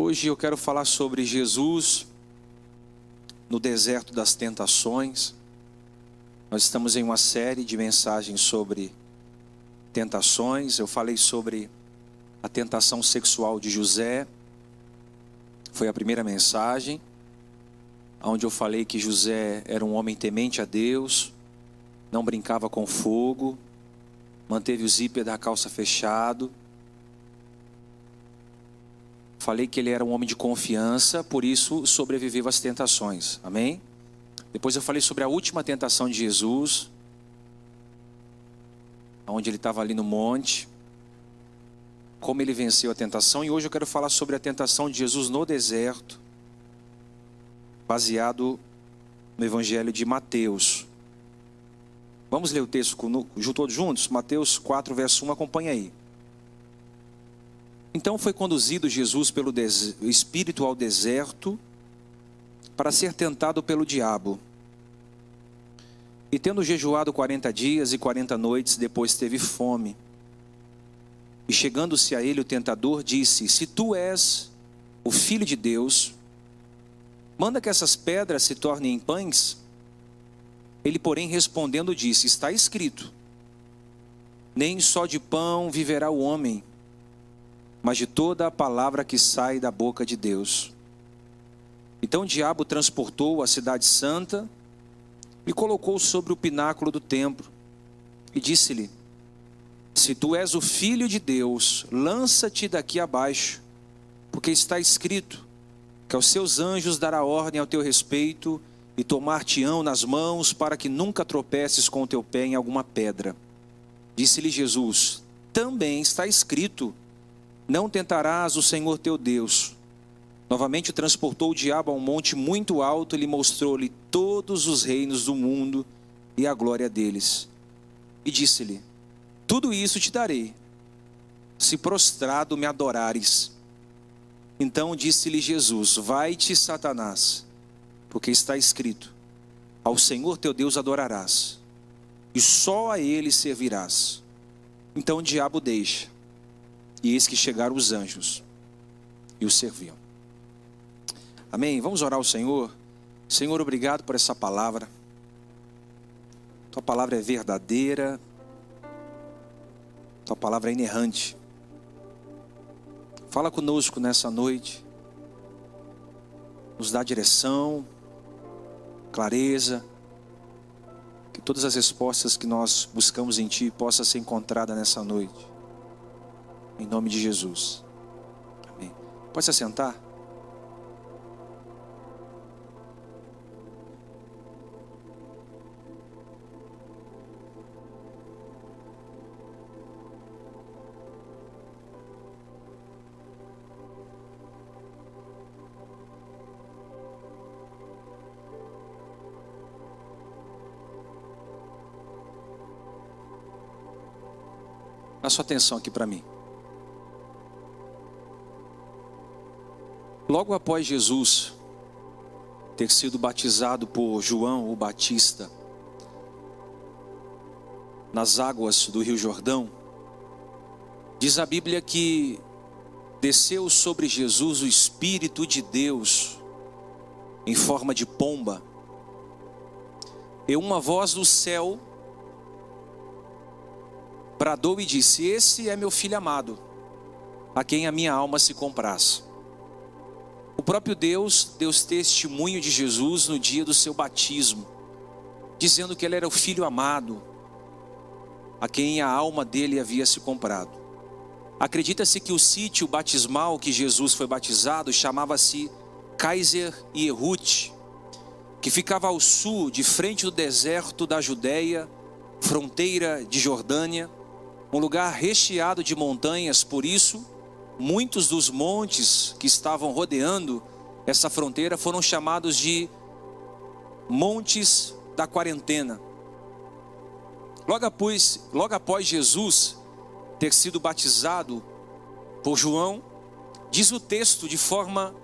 Hoje eu quero falar sobre Jesus no deserto das tentações. Nós estamos em uma série de mensagens sobre tentações. Eu falei sobre a tentação sexual de José. Foi a primeira mensagem, onde eu falei que José era um homem temente a Deus, não brincava com fogo, manteve o zíper da calça fechado Falei que ele era um homem de confiança, por isso sobreviveu às tentações. Amém? Depois eu falei sobre a última tentação de Jesus, onde ele estava ali no monte, como ele venceu a tentação, e hoje eu quero falar sobre a tentação de Jesus no deserto, baseado no Evangelho de Mateus. Vamos ler o texto todos juntos? Mateus 4, verso 1, acompanha aí. Então foi conduzido Jesus pelo Espírito ao deserto para ser tentado pelo diabo. E tendo jejuado quarenta dias e quarenta noites, depois teve fome. E chegando-se a ele o tentador, disse: Se tu és o filho de Deus, manda que essas pedras se tornem em pães. Ele, porém, respondendo, disse: Está escrito: Nem só de pão viverá o homem, mas de toda a palavra que sai da boca de Deus. Então o diabo transportou a cidade santa e colocou sobre o pináculo do templo e disse-lhe: Se tu és o filho de Deus, lança-te daqui abaixo, porque está escrito que aos seus anjos dará ordem ao teu respeito e tomar-te-ão nas mãos para que nunca tropeces com o teu pé em alguma pedra. Disse-lhe Jesus: Também está escrito: não tentarás o Senhor teu Deus. Novamente transportou o diabo a um monte muito alto e lhe mostrou-lhe todos os reinos do mundo e a glória deles. E disse-lhe: Tudo isso te darei, se prostrado me adorares. Então disse-lhe Jesus: Vai-te, Satanás, porque está escrito: Ao Senhor teu Deus adorarás, e só a ele servirás. Então o diabo deixa e eis que chegaram os anjos e o serviam. Amém? Vamos orar ao Senhor. Senhor, obrigado por essa palavra. Tua palavra é verdadeira. Tua palavra é inerrante. Fala conosco nessa noite. Nos dá direção, clareza. Que todas as respostas que nós buscamos em Ti possam ser encontradas nessa noite. Em nome de Jesus. Amém. Pode se assentar? Dá sua atenção aqui para mim. Logo após Jesus ter sido batizado por João o Batista nas águas do Rio Jordão, diz a Bíblia que desceu sobre Jesus o Espírito de Deus em forma de pomba, e uma voz do céu bradou e disse: Esse é meu filho amado, a quem a minha alma se compraz. Próprio Deus deu testemunho de Jesus no dia do seu batismo, dizendo que ele era o filho amado, a quem a alma dele havia se comprado. Acredita-se que o sítio batismal que Jesus foi batizado chamava-se Kaiser Yerut, que ficava ao sul, de frente do deserto da Judéia, fronteira de Jordânia, um lugar recheado de montanhas, por isso muitos dos montes que estavam rodeando essa fronteira foram chamados de montes da quarentena. Logo após, logo após Jesus ter sido batizado por João, diz o texto de forma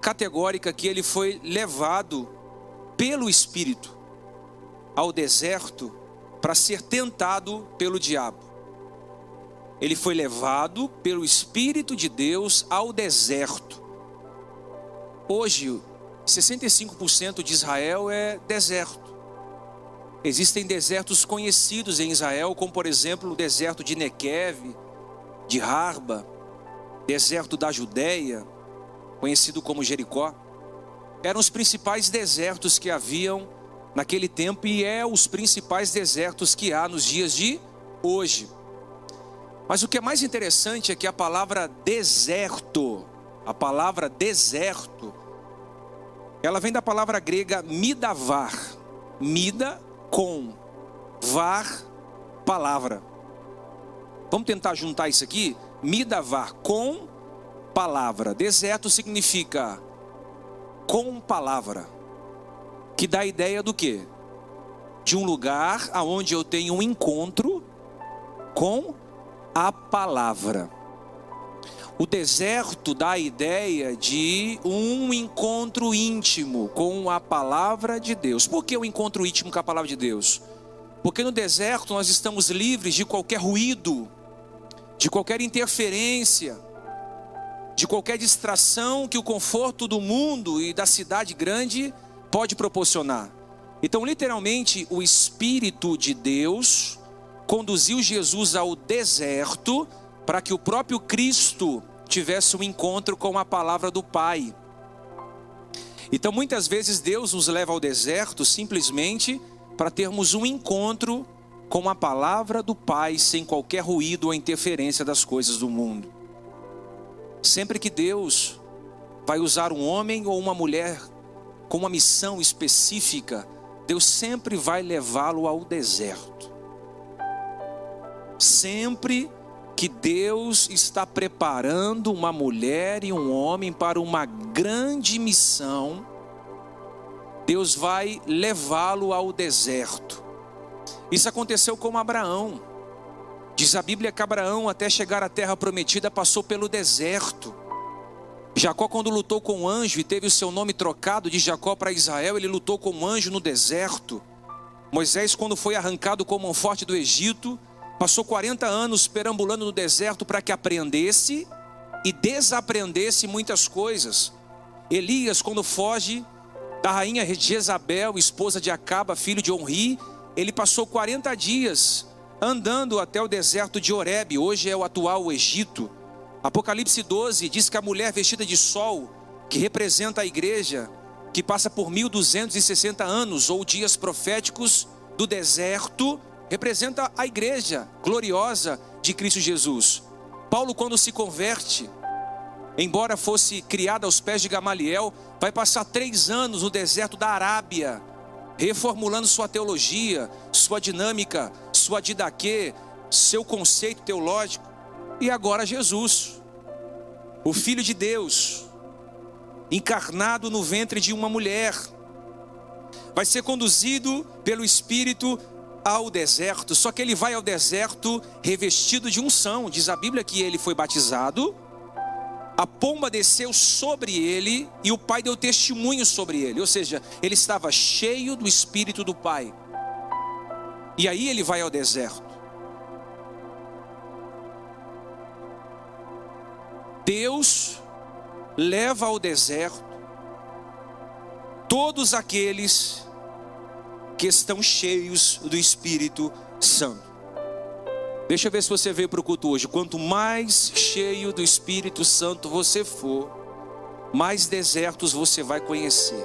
categórica que ele foi levado pelo Espírito ao deserto para ser tentado pelo diabo ele foi levado pelo Espírito de Deus ao deserto Hoje, 65% de Israel é deserto. Existem desertos conhecidos em Israel, como por exemplo o deserto de Nequev, de Harba, deserto da Judéia, conhecido como Jericó. Eram os principais desertos que haviam naquele tempo e é os principais desertos que há nos dias de hoje. Mas o que é mais interessante é que a palavra deserto, a palavra deserto, ela vem da palavra grega midavar. Mida com var palavra. Vamos tentar juntar isso aqui? Midavar com palavra. Deserto significa com palavra. Que dá a ideia do quê? De um lugar aonde eu tenho um encontro com a palavra. O deserto dá a ideia de um encontro íntimo com a palavra de Deus. Por que o um encontro íntimo com a palavra de Deus? Porque no deserto nós estamos livres de qualquer ruído, de qualquer interferência, de qualquer distração que o conforto do mundo e da cidade grande pode proporcionar. Então, literalmente, o Espírito de Deus conduziu Jesus ao deserto para que o próprio Cristo tivesse um encontro com a palavra do Pai. Então, muitas vezes Deus nos leva ao deserto simplesmente para termos um encontro com a palavra do Pai, sem qualquer ruído ou interferência das coisas do mundo. Sempre que Deus vai usar um homem ou uma mulher com uma missão específica, Deus sempre vai levá-lo ao deserto. Sempre que Deus está preparando uma mulher e um homem para uma grande missão, Deus vai levá-lo ao deserto. Isso aconteceu com Abraão. Diz a Bíblia que Abraão, até chegar à terra prometida, passou pelo deserto. Jacó, quando lutou com o anjo e teve o seu nome trocado de Jacó para Israel, ele lutou com o anjo no deserto. Moisés, quando foi arrancado como um forte do Egito, Passou 40 anos perambulando no deserto para que aprendesse e desaprendesse muitas coisas. Elias, quando foge da rainha Jezabel, esposa de Acaba, filho de Onri, ele passou 40 dias andando até o deserto de Oreb, hoje é o atual Egito. Apocalipse 12 diz que a mulher vestida de sol, que representa a igreja, que passa por 1260 anos ou dias proféticos do deserto, representa a igreja gloriosa de Cristo Jesus. Paulo, quando se converte, embora fosse criado aos pés de Gamaliel, vai passar três anos no deserto da Arábia, reformulando sua teologia, sua dinâmica, sua didaquê, seu conceito teológico. E agora Jesus, o Filho de Deus, encarnado no ventre de uma mulher, vai ser conduzido pelo Espírito ao deserto, só que ele vai ao deserto revestido de unção. Diz a Bíblia que ele foi batizado, a pomba desceu sobre ele e o Pai deu testemunho sobre ele, ou seja, ele estava cheio do Espírito do Pai. E aí ele vai ao deserto. Deus leva ao deserto todos aqueles que estão cheios do Espírito Santo. Deixa eu ver se você veio para o culto hoje. Quanto mais cheio do Espírito Santo você for, mais desertos você vai conhecer.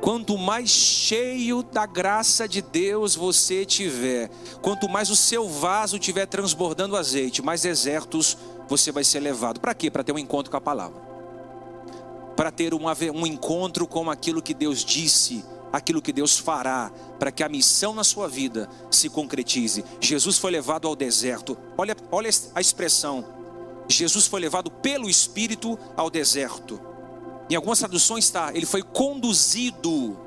Quanto mais cheio da graça de Deus você tiver, quanto mais o seu vaso tiver transbordando azeite, mais desertos você vai ser levado. Para quê? Para ter um encontro com a palavra. Para ter um, um encontro com aquilo que Deus disse aquilo que Deus fará para que a missão na sua vida se concretize. Jesus foi levado ao deserto. Olha, olha a expressão. Jesus foi levado pelo Espírito ao deserto. Em algumas traduções está, ele foi conduzido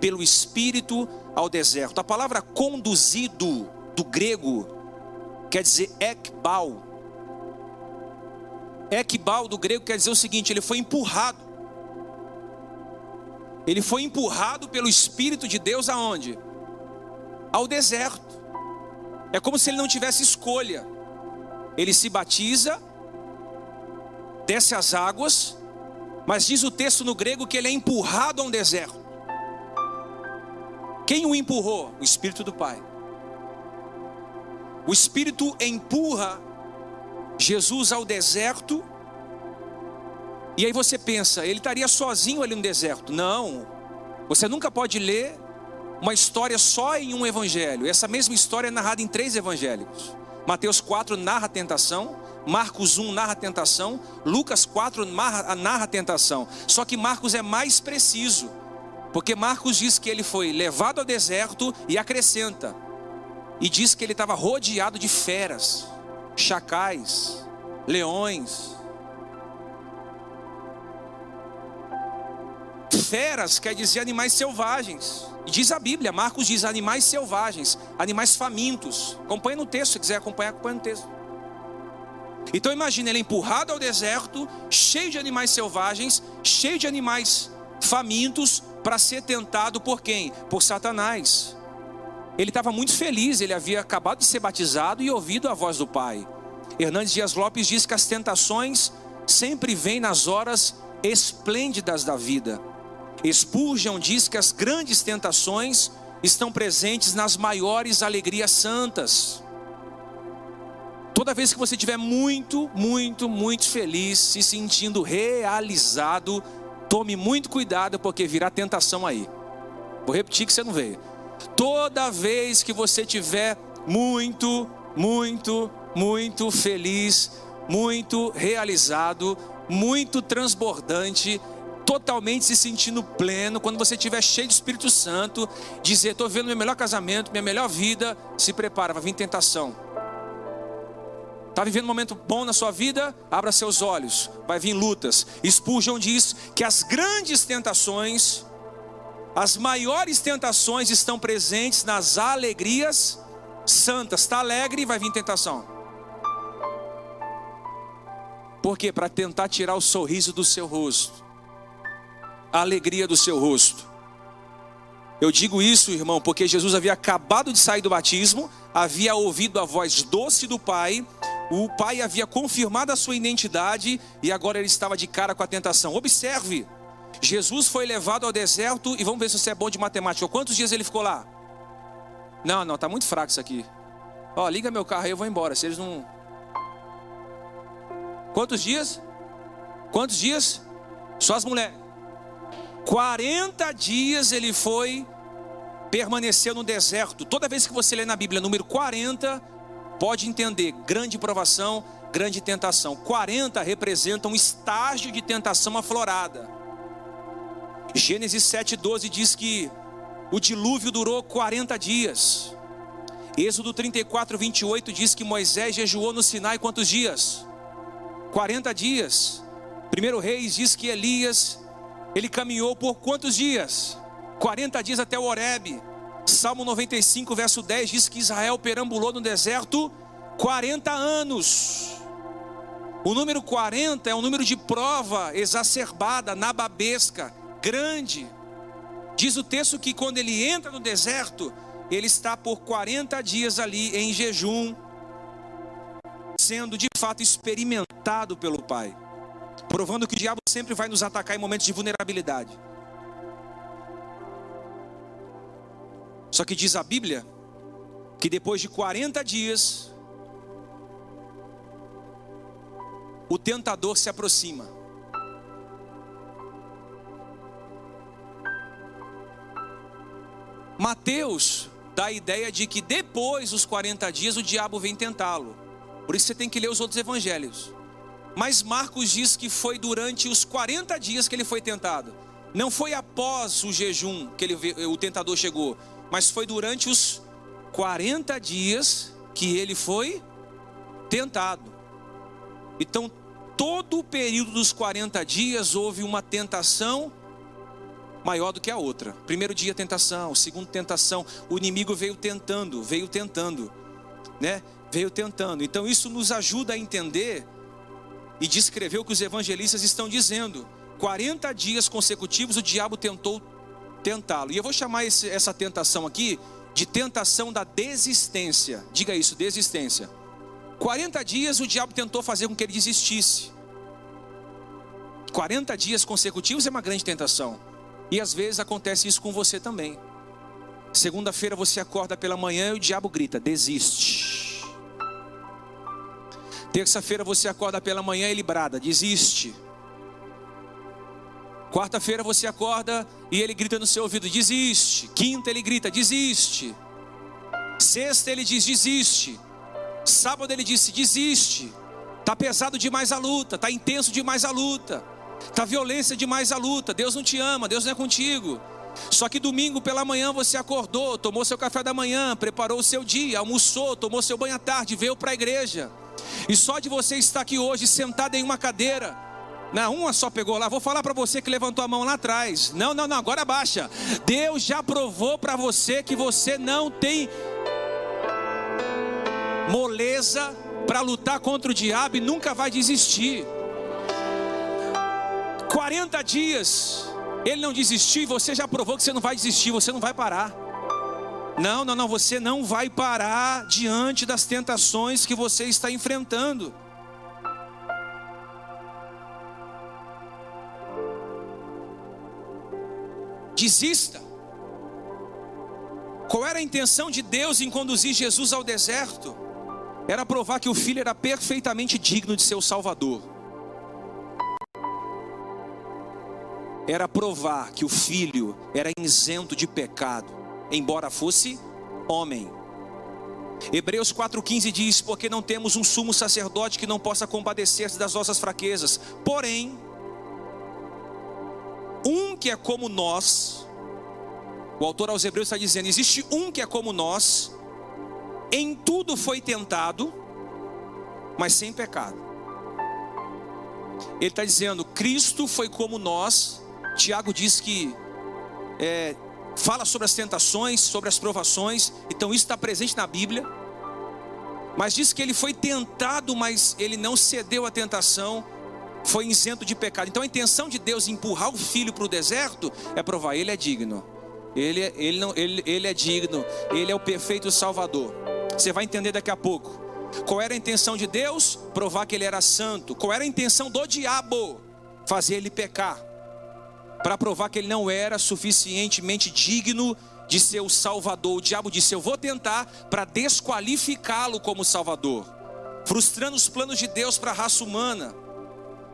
pelo Espírito ao deserto. A palavra conduzido do grego quer dizer ekbal. Ekbal do grego quer dizer o seguinte: ele foi empurrado ele foi empurrado pelo Espírito de Deus aonde? Ao deserto. É como se ele não tivesse escolha. Ele se batiza, desce as águas, Mas diz o texto no grego que ele é empurrado a um deserto. Quem o empurrou? O Espírito do Pai. O Espírito empurra Jesus ao deserto. E aí você pensa, ele estaria sozinho ali no deserto. Não. Você nunca pode ler uma história só em um evangelho. Essa mesma história é narrada em três evangélicos. Mateus 4 narra a tentação, Marcos 1 narra a tentação, Lucas 4 narra, narra a tentação. Só que Marcos é mais preciso, porque Marcos diz que ele foi levado ao deserto e acrescenta, e diz que ele estava rodeado de feras, chacais, leões. Feras quer dizer animais selvagens. E diz a Bíblia, Marcos diz animais selvagens, animais famintos. Acompanha no texto, se quiser acompanhar, acompanha no texto. Então imagine ele empurrado ao deserto, cheio de animais selvagens, cheio de animais famintos, para ser tentado por quem? Por Satanás. Ele estava muito feliz, ele havia acabado de ser batizado e ouvido a voz do Pai. Hernandes Dias Lopes diz que as tentações sempre vêm nas horas esplêndidas da vida. Spurgeon diz que as grandes tentações estão presentes nas maiores alegrias santas. Toda vez que você estiver muito, muito, muito feliz, se sentindo realizado, tome muito cuidado, porque virá tentação aí. Vou repetir que você não veio. Toda vez que você estiver muito, muito, muito feliz, muito realizado, muito transbordante, totalmente se sentindo pleno, quando você estiver cheio de Espírito Santo, dizer: Estou vendo meu melhor casamento, minha melhor vida, se prepara, vai vir tentação. Está vivendo um momento bom na sua vida? Abra seus olhos, vai vir lutas. Spurgeon diz que as grandes tentações, as maiores tentações estão presentes nas alegrias santas. Está alegre, vai vir tentação. Por quê? Para tentar tirar o sorriso do seu rosto a alegria do seu rosto. Eu digo isso, irmão, porque Jesus havia acabado de sair do batismo, havia ouvido a voz doce do Pai, o Pai havia confirmado a sua identidade e agora ele estava de cara com a tentação. Observe, Jesus foi levado ao deserto e vamos ver se você é bom de matemática. Quantos dias ele ficou lá? Não, não, tá muito fraco isso aqui. Ó, liga meu carro aí, eu vou embora. Se eles não. Quantos dias? Quantos dias? Só as mulheres. 40 dias ele foi, permaneceu no deserto. Toda vez que você lê na Bíblia número 40, pode entender, grande provação, grande tentação. 40 representa um estágio de tentação aflorada. Gênesis 7,12 diz que o dilúvio durou 40 dias. Êxodo 34, 28 diz que Moisés jejuou no Sinai quantos dias? 40 dias. Primeiro Reis diz que Elias ele caminhou por quantos dias? 40 dias até o Horebe. Salmo 95, verso 10 diz que Israel perambulou no deserto 40 anos. O número 40 é um número de prova exacerbada, nababesca, grande. Diz o texto que quando ele entra no deserto, ele está por 40 dias ali em jejum, sendo de fato experimentado pelo Pai provando que o diabo sempre vai nos atacar em momentos de vulnerabilidade. Só que diz a Bíblia que depois de 40 dias, o tentador se aproxima. Mateus dá a ideia de que depois dos 40 dias o diabo vem tentá-lo. Por isso você tem que ler os outros evangelhos. Mas Marcos diz que foi durante os 40 dias que ele foi tentado. Não foi após o jejum que ele, o tentador chegou, mas foi durante os 40 dias que ele foi tentado. Então, todo o período dos 40 dias houve uma tentação maior do que a outra. Primeiro dia tentação, segundo tentação, o inimigo veio tentando, veio tentando, né? Veio tentando. Então isso nos ajuda a entender e descreveu o que os evangelistas estão dizendo. 40 dias consecutivos o diabo tentou tentá-lo. E eu vou chamar esse, essa tentação aqui de tentação da desistência. Diga isso, desistência. 40 dias o diabo tentou fazer com que ele desistisse. 40 dias consecutivos é uma grande tentação. E às vezes acontece isso com você também. Segunda-feira você acorda pela manhã e o diabo grita: desiste. Terça-feira você acorda pela manhã e ele brada: desiste. Quarta-feira você acorda e ele grita no seu ouvido: desiste. Quinta ele grita: desiste. Sexta ele diz: desiste. Sábado ele disse: desiste. Tá pesado demais a luta, tá intenso demais a luta. Tá violência demais a luta. Deus não te ama, Deus não é contigo. Só que domingo pela manhã você acordou, tomou seu café da manhã, preparou o seu dia, almoçou, tomou seu banho à tarde, veio para a igreja. E só de você estar aqui hoje sentado em uma cadeira, não, uma só pegou lá. Vou falar para você que levantou a mão lá atrás. Não, não, não, agora baixa. Deus já provou para você que você não tem moleza para lutar contra o diabo e nunca vai desistir. 40 dias, ele não desistiu e você já provou que você não vai desistir, você não vai parar. Não, não, não, você não vai parar diante das tentações que você está enfrentando. Desista. Qual era a intenção de Deus em conduzir Jesus ao deserto? Era provar que o filho era perfeitamente digno de ser o Salvador. Era provar que o filho era isento de pecado, embora fosse homem. Hebreus 4,15 diz: Porque não temos um sumo sacerdote que não possa compadecer-se das nossas fraquezas, porém, um que é como nós, o autor aos Hebreus está dizendo: existe um que é como nós, em tudo foi tentado, mas sem pecado. Ele está dizendo: Cristo foi como nós. Tiago diz que é, fala sobre as tentações, sobre as provações, então isso está presente na Bíblia. Mas diz que ele foi tentado, mas ele não cedeu à tentação, foi isento de pecado. Então a intenção de Deus em empurrar o filho para o deserto é provar: ele é digno, ele, ele, não, ele, ele é digno, ele é o perfeito Salvador. Você vai entender daqui a pouco. Qual era a intenção de Deus? Provar que ele era santo. Qual era a intenção do diabo? Fazer ele pecar. Para provar que ele não era suficientemente digno de ser o Salvador. O diabo disse: Eu vou tentar para desqualificá-lo como Salvador, frustrando os planos de Deus para a raça humana.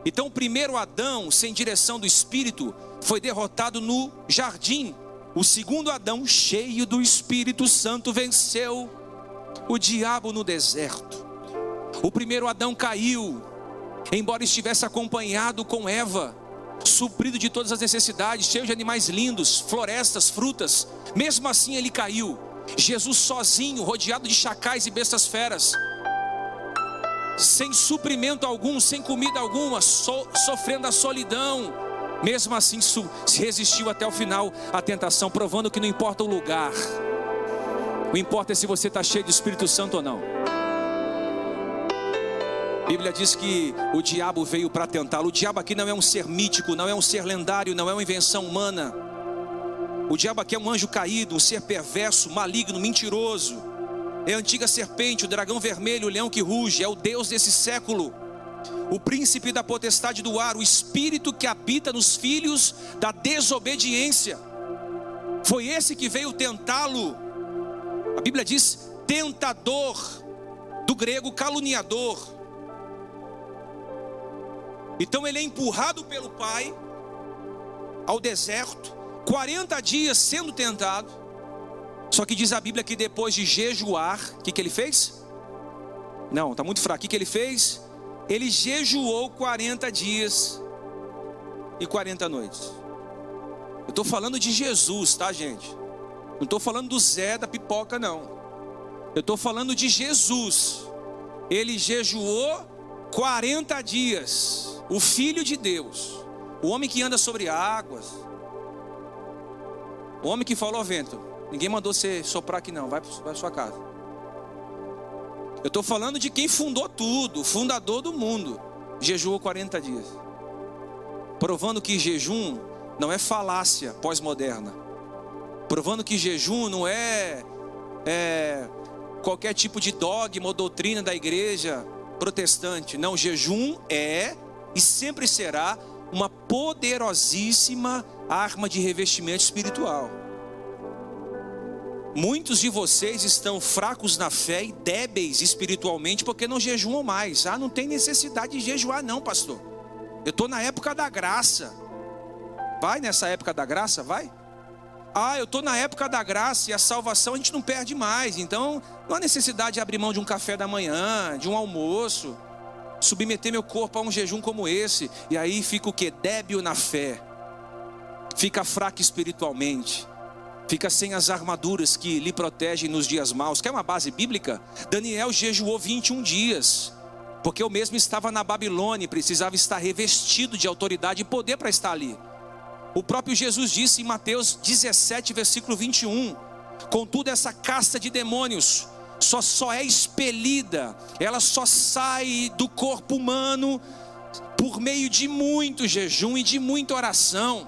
Então, o primeiro Adão, sem direção do Espírito, foi derrotado no jardim. O segundo Adão, cheio do Espírito Santo, venceu o diabo no deserto. O primeiro Adão caiu, embora estivesse acompanhado com Eva, suprido de todas as necessidades, cheio de animais lindos, florestas, frutas. Mesmo assim ele caiu. Jesus sozinho, rodeado de chacais e bestas feras, sem suprimento algum, sem comida alguma, so, sofrendo a solidão. Mesmo assim, se resistiu até o final à tentação, provando que não importa o lugar, o importa é se você está cheio do Espírito Santo ou não. Bíblia diz que o diabo veio para tentá-lo. O diabo aqui não é um ser mítico, não é um ser lendário, não é uma invenção humana. O diabo aqui é um anjo caído, um ser perverso, maligno, mentiroso. É a antiga serpente, o dragão vermelho, o leão que ruge, é o Deus desse século. O príncipe da potestade do ar, o espírito que habita nos filhos da desobediência. Foi esse que veio tentá-lo a Bíblia diz tentador, do grego caluniador. Então ele é empurrado pelo pai ao deserto, 40 dias sendo tentado. Só que diz a Bíblia que depois de jejuar, o que, que ele fez? Não, está muito fraco. O que, que ele fez? Ele jejuou 40 dias e 40 noites. Eu estou falando de Jesus, tá, gente? Não estou falando do Zé da pipoca, não. Eu estou falando de Jesus. Ele jejuou 40 dias. O Filho de Deus. O homem que anda sobre águas. O homem que falou ao vento. Ninguém mandou você soprar aqui, não. Vai para sua casa. Eu estou falando de quem fundou tudo. O fundador do mundo. Jejuou 40 dias. Provando que jejum não é falácia pós-moderna provando que jejum não é, é qualquer tipo de dogma ou doutrina da igreja protestante. Não, jejum é e sempre será uma poderosíssima arma de revestimento espiritual. Muitos de vocês estão fracos na fé e débeis espiritualmente porque não jejuam mais. Ah, não tem necessidade de jejuar, não, pastor. Eu estou na época da graça. Vai nessa época da graça? Vai. Ah, eu estou na época da graça e a salvação a gente não perde mais. Então, não há necessidade de abrir mão de um café da manhã, de um almoço, submeter meu corpo a um jejum como esse. E aí fica o que? Débil na fé, fica fraco espiritualmente, fica sem as armaduras que lhe protegem nos dias maus. Quer uma base bíblica? Daniel jejuou 21 dias. Porque eu mesmo estava na Babilônia e precisava estar revestido de autoridade e poder para estar ali. O próprio Jesus disse em Mateus 17, versículo 21: Contudo, essa casta de demônios só, só é expelida, ela só sai do corpo humano por meio de muito jejum e de muita oração.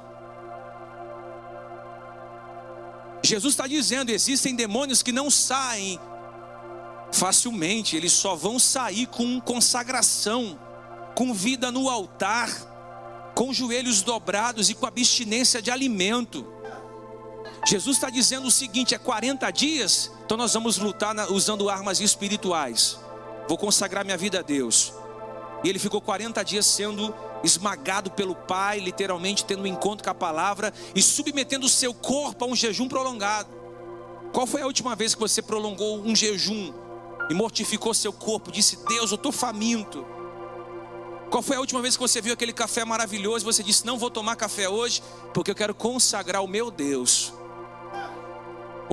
Jesus está dizendo: existem demônios que não saem facilmente, eles só vão sair com consagração, com vida no altar com joelhos dobrados e com abstinência de alimento. Jesus está dizendo o seguinte: é 40 dias, então nós vamos lutar usando armas espirituais. Vou consagrar minha vida a Deus. E ele ficou 40 dias sendo esmagado pelo Pai, literalmente tendo um encontro com a palavra e submetendo o seu corpo a um jejum prolongado. Qual foi a última vez que você prolongou um jejum e mortificou seu corpo? Disse: Deus, eu estou faminto. Qual foi a última vez que você viu aquele café maravilhoso e você disse: Não vou tomar café hoje, porque eu quero consagrar o meu Deus.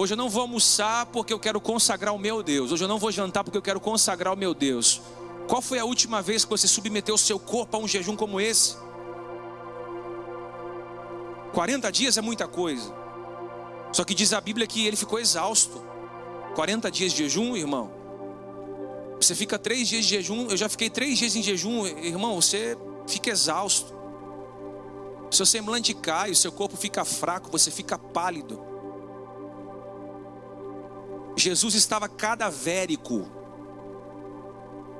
Hoje eu não vou almoçar porque eu quero consagrar o meu Deus. Hoje eu não vou jantar porque eu quero consagrar o meu Deus. Qual foi a última vez que você submeteu o seu corpo a um jejum como esse? 40 dias é muita coisa. Só que diz a Bíblia que ele ficou exausto. 40 dias de jejum, irmão, você fica três dias de jejum, eu já fiquei três dias em jejum, irmão, você fica exausto. Seu semblante cai, o seu corpo fica fraco, você fica pálido. Jesus estava cadavérico,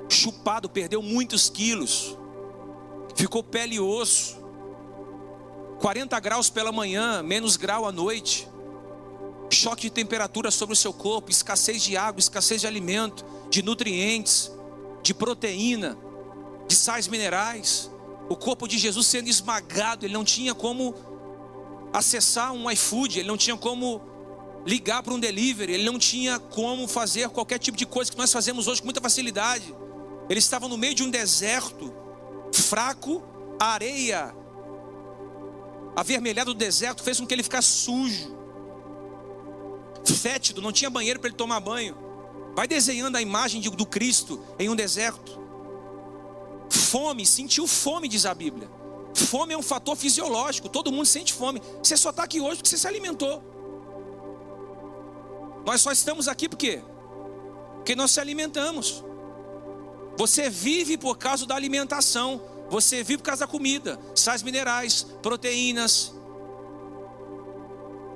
chupado, perdeu muitos quilos, ficou pele e osso, 40 graus pela manhã, menos grau à noite choque de temperatura sobre o seu corpo, escassez de água, escassez de alimento, de nutrientes, de proteína, de sais minerais. O corpo de Jesus sendo esmagado, ele não tinha como acessar um iFood, ele não tinha como ligar para um delivery, ele não tinha como fazer qualquer tipo de coisa que nós fazemos hoje com muita facilidade. Ele estava no meio de um deserto, fraco, areia avermelhada do deserto fez com que ele ficasse sujo fétido, não tinha banheiro para ele tomar banho. Vai desenhando a imagem do Cristo em um deserto. Fome, sentiu fome, diz a Bíblia. Fome é um fator fisiológico, todo mundo sente fome. Você só está aqui hoje porque você se alimentou. Nós só estamos aqui por quê? Porque nós se alimentamos. Você vive por causa da alimentação. Você vive por causa da comida, sais minerais, proteínas,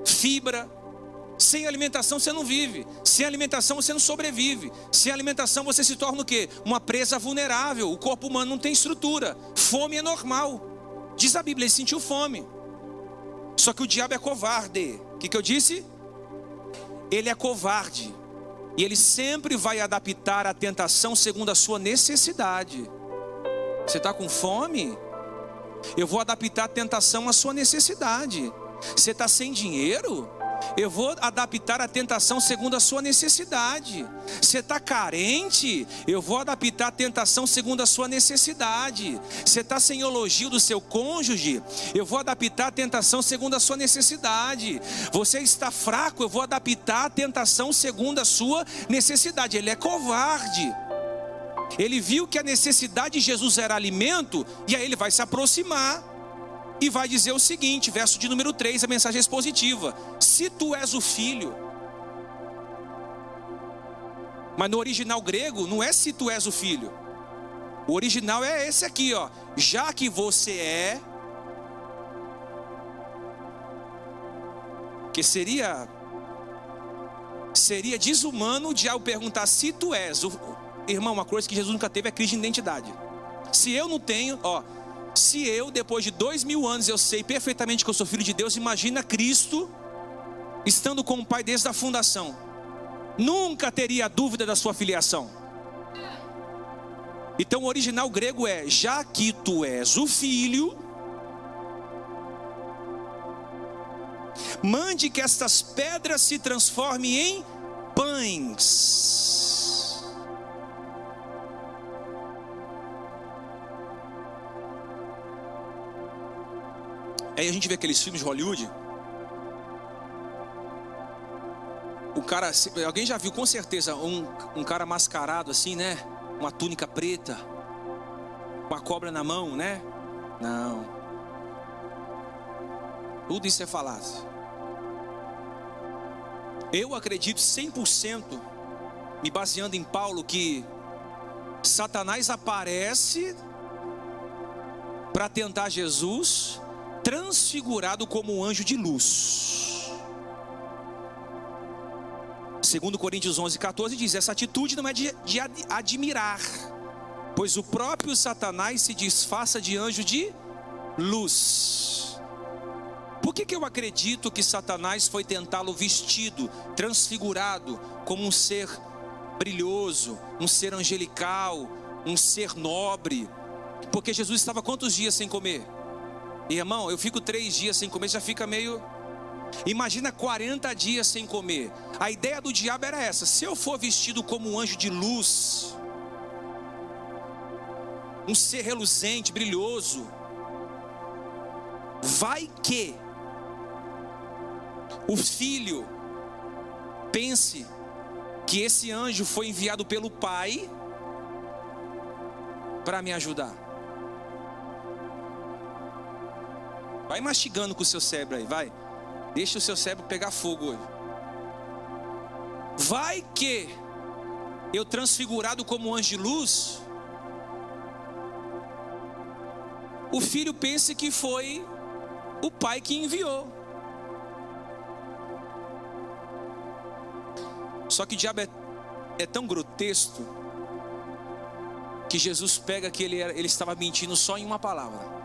fibra, sem alimentação você não vive. Sem alimentação você não sobrevive. Sem alimentação você se torna o quê? Uma presa vulnerável. O corpo humano não tem estrutura. Fome é normal. Diz a Bíblia, ele sentiu fome. Só que o diabo é covarde. O que, que eu disse? Ele é covarde. E ele sempre vai adaptar a tentação segundo a sua necessidade. Você está com fome? Eu vou adaptar a tentação à sua necessidade. Você está sem dinheiro? Eu vou adaptar a tentação segundo a sua necessidade. Você está carente? Eu vou adaptar a tentação segundo a sua necessidade. Você está sem elogio do seu cônjuge? Eu vou adaptar a tentação segundo a sua necessidade. Você está fraco? Eu vou adaptar a tentação segundo a sua necessidade. Ele é covarde. Ele viu que a necessidade de Jesus era alimento, e aí ele vai se aproximar e vai dizer o seguinte, verso de número 3, a mensagem expositiva: Se tu és o filho. Mas no original grego não é se tu és o filho. O original é esse aqui, ó. Já que você é que seria seria desumano de ao perguntar se tu és. O, irmão, uma coisa que Jesus nunca teve é crise de identidade. Se eu não tenho, ó, Se eu, depois de dois mil anos, eu sei perfeitamente que eu sou filho de Deus, imagina Cristo estando com o Pai desde a fundação. Nunca teria dúvida da sua filiação. Então o original grego é: já que tu és o filho, mande que estas pedras se transformem em pães. Aí a gente vê aqueles filmes de Hollywood. O cara, alguém já viu com certeza um, um cara mascarado assim, né? Uma túnica preta, com a cobra na mão, né? Não. Tudo isso é falácia. Eu acredito 100%, me baseando em Paulo, que Satanás aparece para tentar Jesus transfigurado como um anjo de luz. Segundo Coríntios 11, 14 diz, essa atitude não é de, de admirar, pois o próprio Satanás se disfarça de anjo de luz. Por que, que eu acredito que Satanás foi tentá-lo vestido, transfigurado, como um ser brilhoso, um ser angelical, um ser nobre? Porque Jesus estava quantos dias sem comer? Irmão, eu fico três dias sem comer, já fica meio. Imagina 40 dias sem comer. A ideia do diabo era essa: se eu for vestido como um anjo de luz, um ser reluzente, brilhoso, vai que o filho pense que esse anjo foi enviado pelo pai para me ajudar. Vai mastigando com o seu cérebro aí, vai. Deixa o seu cérebro pegar fogo hoje. Vai que eu transfigurado como anjo de luz, o filho pense que foi o pai que enviou. Só que o diabo é, é tão grotesco que Jesus pega que ele, ele estava mentindo só em uma palavra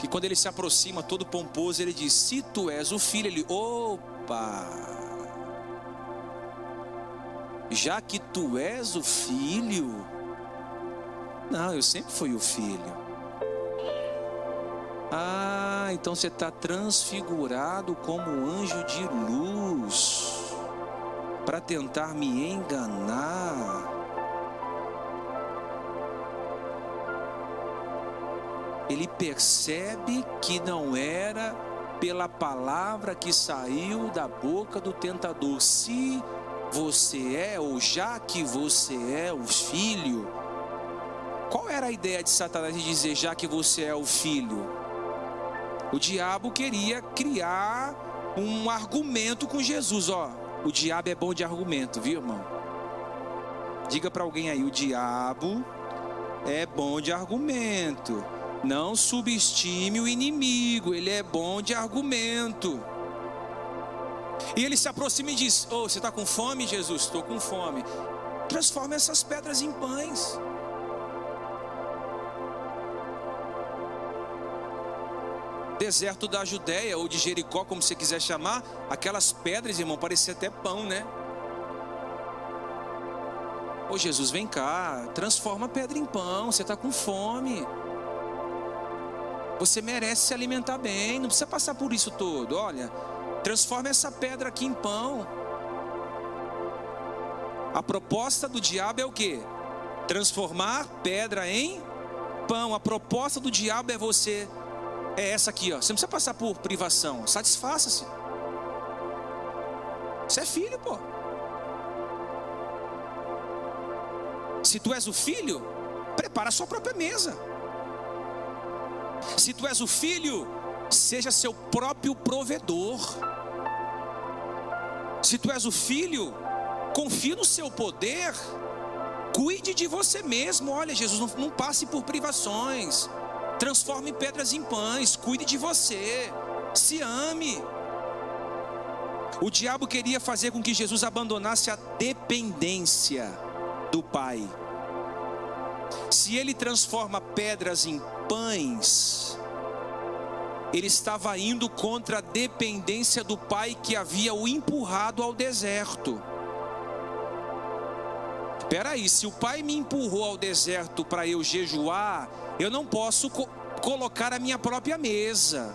que quando ele se aproxima todo pomposo, ele diz: Se tu és o filho, ele, opa, já que tu és o filho, não, eu sempre fui o filho. Ah, então você está transfigurado como anjo de luz para tentar me enganar. Ele percebe que não era pela palavra que saiu da boca do tentador. Se você é, ou já que você é o filho, qual era a ideia de Satanás de dizer já que você é o filho? O diabo queria criar um argumento com Jesus, ó. O diabo é bom de argumento, viu, irmão? Diga para alguém aí, o diabo é bom de argumento. Não subestime o inimigo, ele é bom de argumento. E ele se aproxima e diz: Oh, você está com fome, Jesus? Estou com fome. Transforma essas pedras em pães. Deserto da Judéia ou de Jericó, como você quiser chamar, aquelas pedras, irmão, pareciam até pão, né? Ô Jesus, vem cá, transforma a pedra em pão, você está com fome. Você merece se alimentar bem, não precisa passar por isso todo. Olha, transforma essa pedra aqui em pão. A proposta do diabo é o que? Transformar pedra em pão. A proposta do diabo é você, é essa aqui, ó. Você não precisa passar por privação. Satisfaça-se. Você é filho, pô. Se tu és o filho, prepara a sua própria mesa. Se tu és o filho, seja seu próprio provedor. Se tu és o filho, confie no seu poder. Cuide de você mesmo. Olha, Jesus, não, não passe por privações. Transforme pedras em pães. Cuide de você. Se ame. O diabo queria fazer com que Jesus abandonasse a dependência do Pai. Se ele transforma pedras em pães, ele estava indo contra a dependência do pai que havia o empurrado ao deserto. Espera aí, se o pai me empurrou ao deserto para eu jejuar, eu não posso co colocar a minha própria mesa.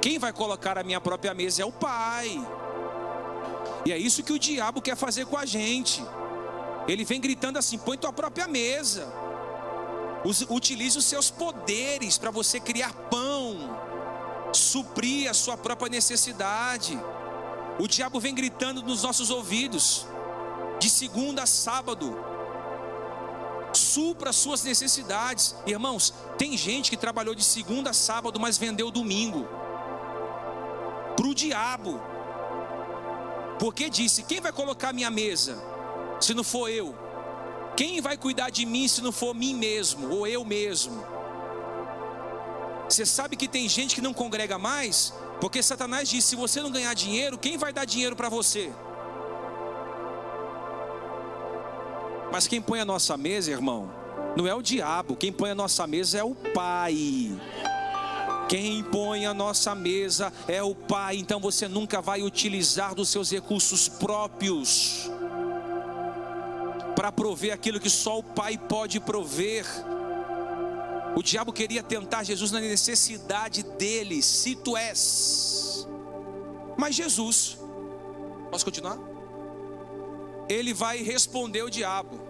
Quem vai colocar a minha própria mesa é o pai. E é isso que o diabo quer fazer com a gente. Ele vem gritando assim: põe tua própria mesa. Utilize os seus poderes para você criar pão, suprir a sua própria necessidade. O diabo vem gritando nos nossos ouvidos, de segunda a sábado. Supra as suas necessidades. Irmãos, tem gente que trabalhou de segunda a sábado, mas vendeu domingo. Para o diabo. Porque disse: quem vai colocar minha mesa? Se não for eu. Quem vai cuidar de mim se não for mim mesmo ou eu mesmo? Você sabe que tem gente que não congrega mais, porque Satanás diz: se você não ganhar dinheiro, quem vai dar dinheiro para você? Mas quem põe a nossa mesa, irmão, não é o diabo, quem põe a nossa mesa é o Pai. Quem põe a nossa mesa é o Pai, então você nunca vai utilizar dos seus recursos próprios para prover aquilo que só o Pai pode prover. O diabo queria tentar Jesus na necessidade dele, se tu és. Mas Jesus, posso continuar? Ele vai responder o diabo.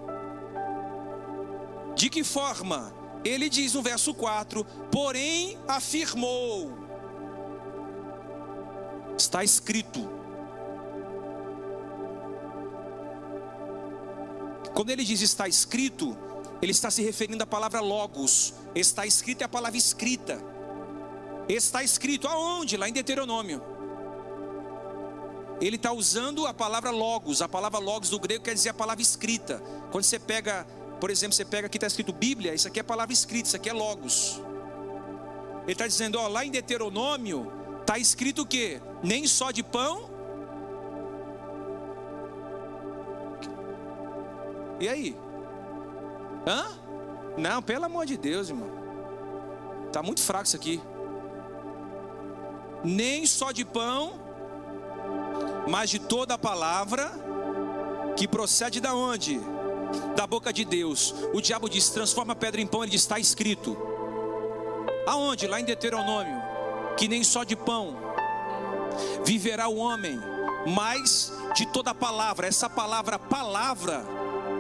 De que forma? Ele diz no verso 4: Porém afirmou, está escrito. Quando ele diz está escrito, ele está se referindo à palavra logos. Está escrito é a palavra escrita. Está escrito aonde? Lá em Deuteronômio. Ele está usando a palavra logos. A palavra logos do grego quer dizer a palavra escrita. Quando você pega, por exemplo, você pega aqui está escrito Bíblia, isso aqui é a palavra escrita, isso aqui é logos. Ele está dizendo, ó, lá em Deuteronômio está escrito o quê? Nem só de pão. E aí? Hã? Não, pelo amor de Deus, irmão. Tá muito fraco isso aqui. Nem só de pão, mas de toda a palavra que procede da onde? Da boca de Deus. O diabo diz: transforma a pedra em pão, ele diz: está escrito. Aonde? Lá em Deuteronômio. Que nem só de pão viverá o homem, mas de toda a palavra. Essa palavra, palavra,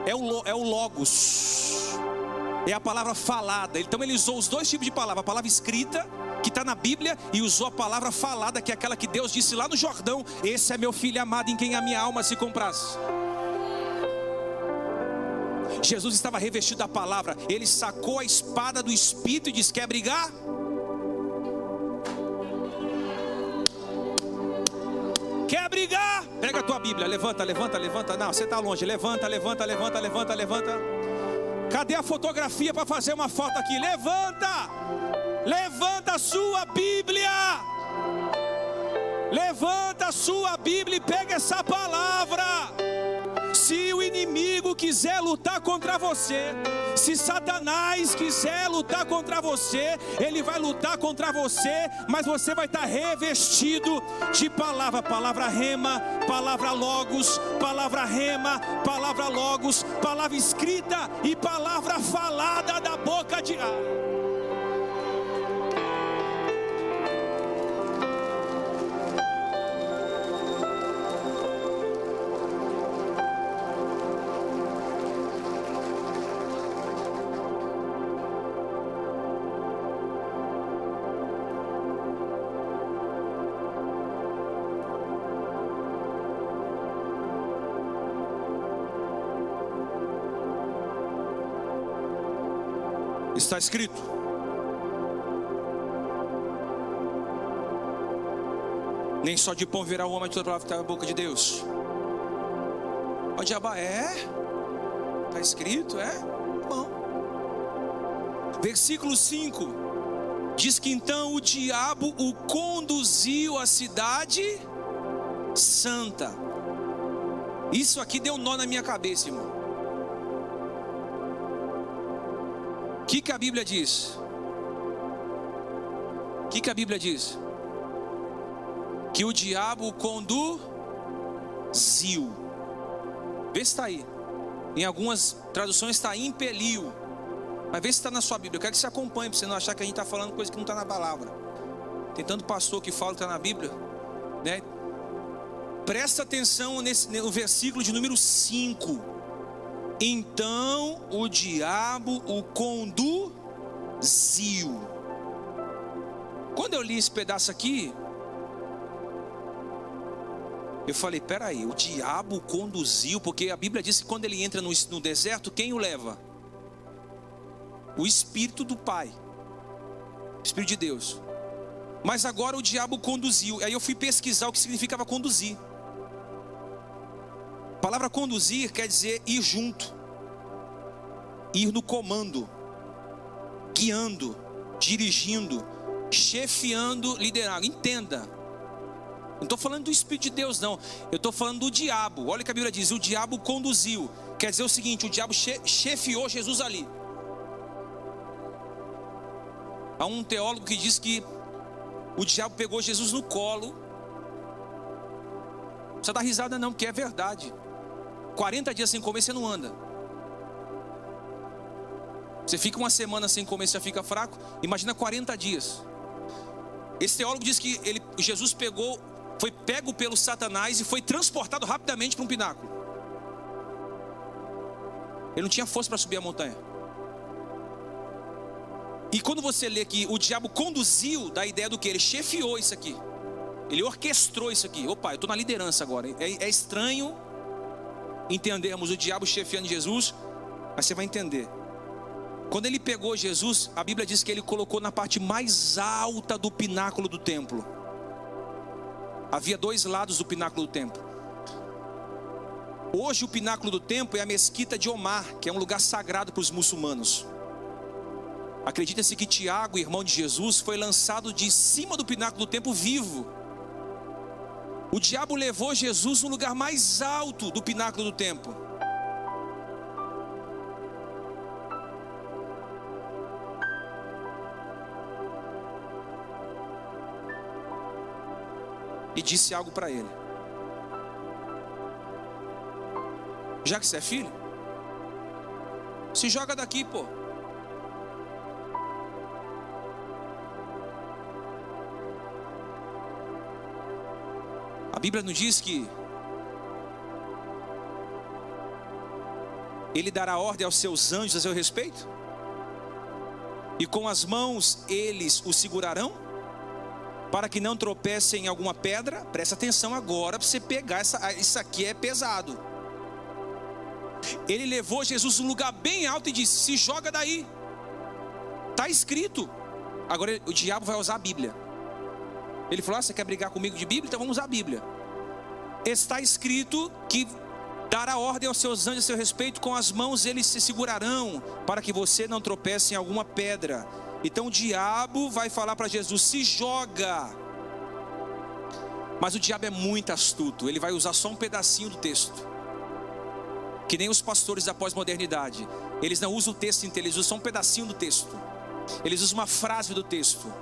é o, é o logos, é a palavra falada. Então ele usou os dois tipos de palavra: a palavra escrita, que está na Bíblia, e usou a palavra falada, que é aquela que Deus disse lá no Jordão: Esse é meu filho amado em quem a minha alma se comprasse. Jesus estava revestido da palavra, ele sacou a espada do espírito e disse: Quer brigar? Pega a tua Bíblia, levanta, levanta, levanta. Não, você está longe. Levanta, levanta, levanta, levanta, levanta. Cadê a fotografia para fazer uma foto aqui? Levanta! Levanta a sua Bíblia! Levanta a sua Bíblia e pega essa palavra. Se o inimigo quiser lutar contra você, se Satanás quiser lutar contra você, ele vai lutar contra você, mas você vai estar revestido de palavra, palavra rema, palavra logos, palavra rema, palavra logos, palavra escrita e palavra falada da boca de. Está escrito. Nem só de pão virá o homem toda palavra que está na boca de Deus. O diabo é? Está escrito, é? Bom. Versículo 5 diz que então o diabo o conduziu à cidade santa. Isso aqui deu um nó na minha cabeça, irmão. Que, que a Bíblia diz? O que, que a Bíblia diz? Que o diabo conduziu. Vê se está aí. Em algumas traduções está impeliu. Mas vê se está na sua Bíblia. Eu quero que você acompanhe, para você não achar que a gente está falando coisa que não está na palavra. Tem tanto pastor que fala que está na Bíblia. Né? Presta atenção nesse, no versículo de número 5. Então o diabo o conduziu. Quando eu li esse pedaço aqui, eu falei: peraí, o diabo conduziu, porque a Bíblia diz que quando ele entra no, no deserto, quem o leva? O Espírito do Pai, Espírito de Deus. Mas agora o diabo conduziu. Aí eu fui pesquisar o que significava conduzir. Palavra conduzir quer dizer ir junto, ir no comando, guiando, dirigindo, chefiando, liderando. Entenda. Não estou falando do Espírito de Deus, não. Eu estou falando do diabo. Olha o que a Bíblia diz: o diabo conduziu. Quer dizer o seguinte: o diabo chefiou Jesus ali. Há um teólogo que diz que o diabo pegou Jesus no colo. Não precisa dar risada, não, porque é verdade. 40 dias sem comer, você não anda. Você fica uma semana sem comer, você já fica fraco. Imagina 40 dias. Esse teólogo diz que ele, Jesus pegou, foi pego pelo Satanás e foi transportado rapidamente para um pináculo. Ele não tinha força para subir a montanha. E quando você lê que o diabo conduziu, da ideia do que? Ele chefiou isso aqui. Ele orquestrou isso aqui. Opa, eu estou na liderança agora. É, é estranho entendermos o diabo chefiando Jesus, mas você vai entender. Quando ele pegou Jesus, a Bíblia diz que ele colocou na parte mais alta do pináculo do templo. Havia dois lados do pináculo do templo. Hoje o pináculo do templo é a mesquita de Omar, que é um lugar sagrado para os muçulmanos. Acredita-se que Tiago, irmão de Jesus, foi lançado de cima do pináculo do templo vivo. O diabo levou Jesus no lugar mais alto do pináculo do templo. E disse algo para ele. Já que você é filho, se joga daqui, pô. A Bíblia nos diz que Ele dará ordem aos seus anjos a seu respeito, e com as mãos eles o segurarão, para que não tropece em alguma pedra. Presta atenção agora para você pegar essa, isso aqui é pesado. Ele levou Jesus num lugar bem alto e disse: Se joga daí. Está escrito. Agora o diabo vai usar a Bíblia. Ele falou: ah, Você quer brigar comigo de Bíblia? Então vamos usar a Bíblia. Está escrito que dará ordem aos seus anjos a seu respeito, com as mãos eles se segurarão, para que você não tropece em alguma pedra. Então o diabo vai falar para Jesus: se joga. Mas o diabo é muito astuto, ele vai usar só um pedacinho do texto. Que nem os pastores da pós-modernidade. Eles não usam o texto inteiro, eles usam só um pedacinho do texto. Eles usam uma frase do texto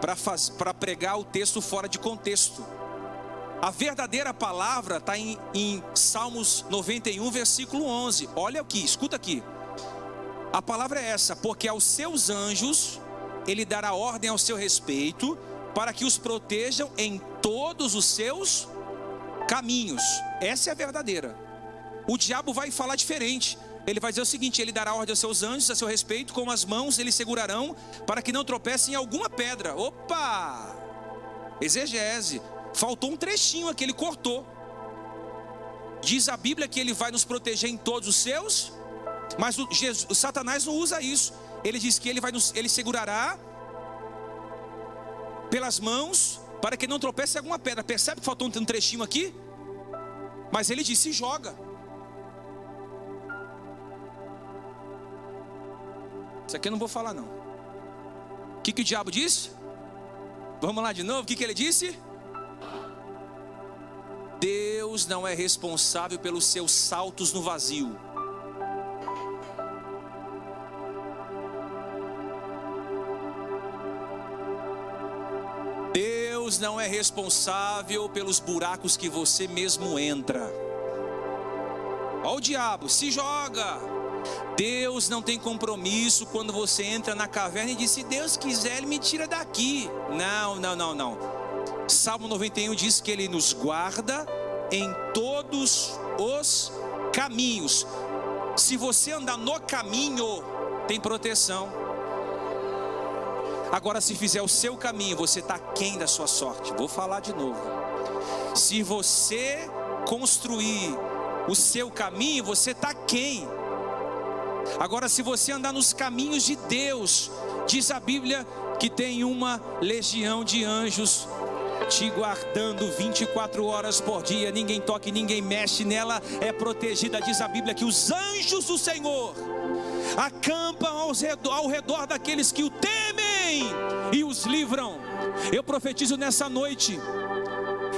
para pregar o texto fora de contexto. A verdadeira palavra está em, em Salmos 91, versículo 11. Olha aqui, escuta aqui. A palavra é essa: porque aos seus anjos ele dará ordem ao seu respeito, para que os protejam em todos os seus caminhos. Essa é a verdadeira. O diabo vai falar diferente. Ele vai dizer o seguinte: ele dará ordem aos seus anjos a seu respeito, com as mãos eles segurarão, para que não tropecem em alguma pedra. Opa! Exegese. Faltou um trechinho aqui, ele cortou. Diz a Bíblia que ele vai nos proteger em todos os seus, mas o, Jesus, o Satanás não usa isso. Ele diz que ele vai nos, ele segurará pelas mãos para que não tropece alguma pedra. Percebe que faltou um trechinho aqui? Mas ele disse: joga. Isso aqui eu não vou falar, não. O que, que o diabo disse? Vamos lá de novo, o que, que ele disse? Deus não é responsável pelos seus saltos no vazio. Deus não é responsável pelos buracos que você mesmo entra. Olha o diabo, se joga. Deus não tem compromisso quando você entra na caverna e diz: se Deus quiser, Ele me tira daqui. Não, não, não, não. Salmo 91 diz que Ele nos guarda em todos os caminhos. Se você andar no caminho, tem proteção. Agora, se fizer o seu caminho, você está quem da sua sorte? Vou falar de novo. Se você construir o seu caminho, você está quem? Agora, se você andar nos caminhos de Deus, diz a Bíblia que tem uma legião de anjos te guardando 24 horas por dia, ninguém toca, ninguém mexe nela, é protegida, diz a Bíblia que os anjos do Senhor acampam ao redor daqueles que o temem e os livram. Eu profetizo nessa noite